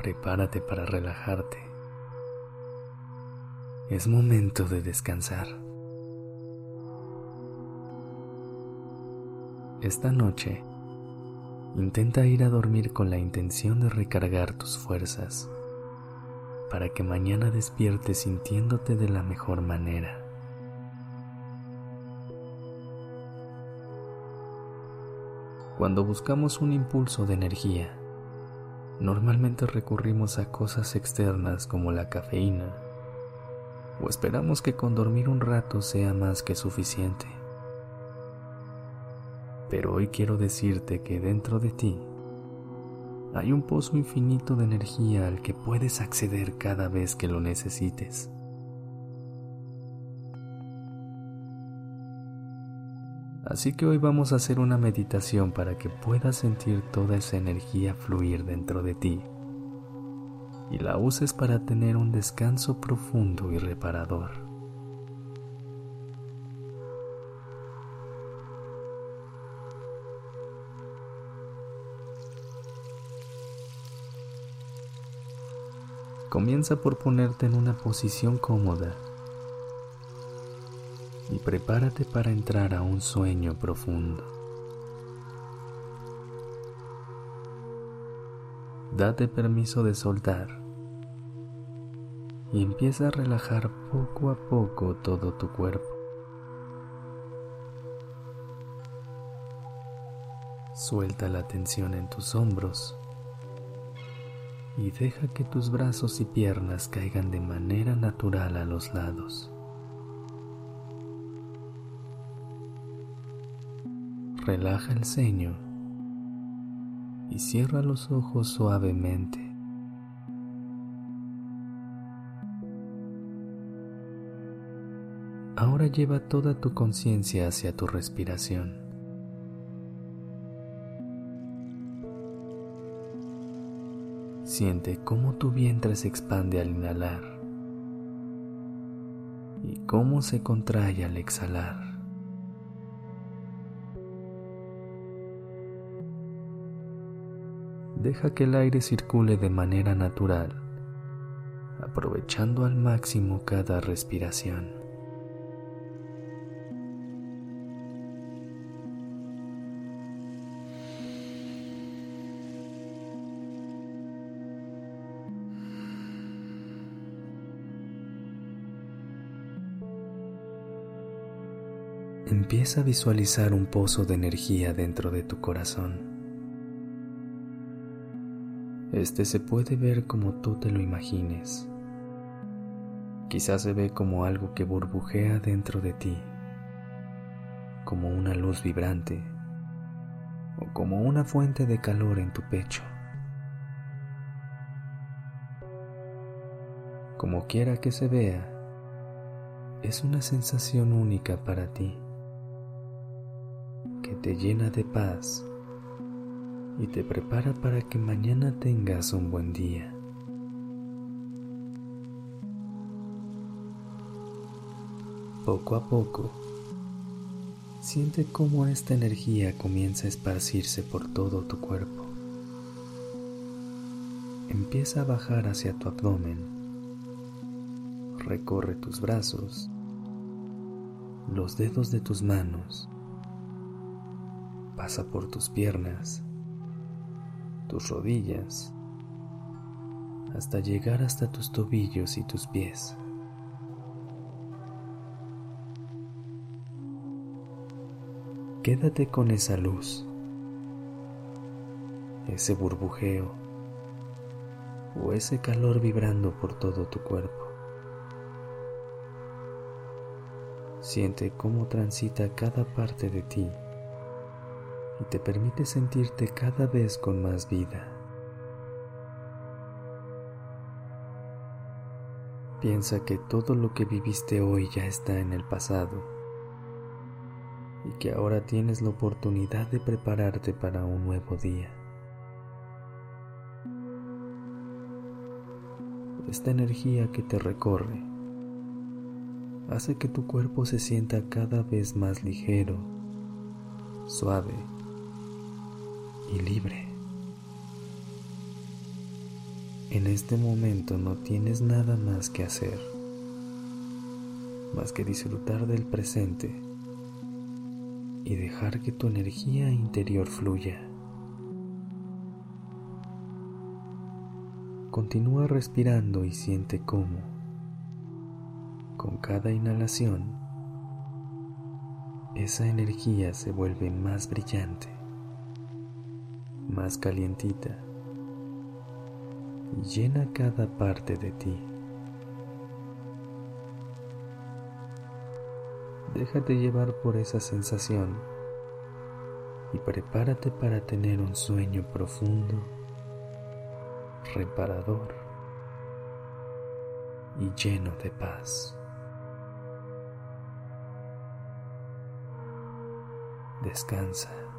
Prepárate para relajarte. Es momento de descansar. Esta noche, intenta ir a dormir con la intención de recargar tus fuerzas para que mañana despiertes sintiéndote de la mejor manera. Cuando buscamos un impulso de energía, normalmente recurrimos a cosas externas como la cafeína, o esperamos que con dormir un rato sea más que suficiente. Pero hoy quiero decirte que dentro de ti hay un pozo infinito de energía al que puedes acceder cada vez que lo necesites. Así que hoy vamos a hacer una meditación para que puedas sentir toda esa energía fluir dentro de ti y la uses para tener un descanso profundo y reparador. Comienza por ponerte en una posición cómoda y prepárate para entrar a un sueño profundo. Date permiso de soltar y empieza a relajar poco a poco todo tu cuerpo. Suelta la tensión en tus hombros y deja que tus brazos y piernas caigan de manera natural a los lados. Relaja el ceño y cierra los ojos suavemente. Ahora lleva toda tu conciencia hacia tu respiración. Siente cómo tu vientre se expande al inhalar y cómo se contrae al exhalar. Deja que el aire circule de manera natural, aprovechando al máximo cada respiración. Empieza a visualizar un pozo de energía dentro de tu corazón. Este se puede ver como tú te lo imagines. Quizás se ve como algo que burbujea dentro de ti, como una luz vibrante o como una fuente de calor en tu pecho. Como quiera que se vea, es una sensación única para ti, que te llena de paz y te prepara para que mañana tengas un buen día. Poco a poco, siente cómo esta energía comienza a esparcirse por todo tu cuerpo. Empieza a bajar hacia tu abdomen. Recorre tus brazos, los dedos de tus manos, pasa por tus piernas, tus rodillas, hasta llegar hasta tus tobillos y tus pies. Quédate con esa luz, ese burbujeo o ese calor vibrando por todo tu cuerpo. Siente cómo transita cada parte de ti y te permite sentirte cada vez con más vida. Piensa que todo lo que viviste hoy ya está en el pasado y que ahora tienes la oportunidad de prepararte para un nuevo día. Esta energía que te recorre hace que tu cuerpo se sienta cada vez más ligero, suave y libre. En este momento no tienes nada más que hacer, más que disfrutar del presente y dejar que tu energía interior fluya. Continúa respirando y siente cómo, con cada inhalación, esa energía se vuelve más brillante, más calientita llena cada parte de ti. Déjate llevar por esa sensación y prepárate para tener un sueño profundo, reparador y lleno de paz. Descansa.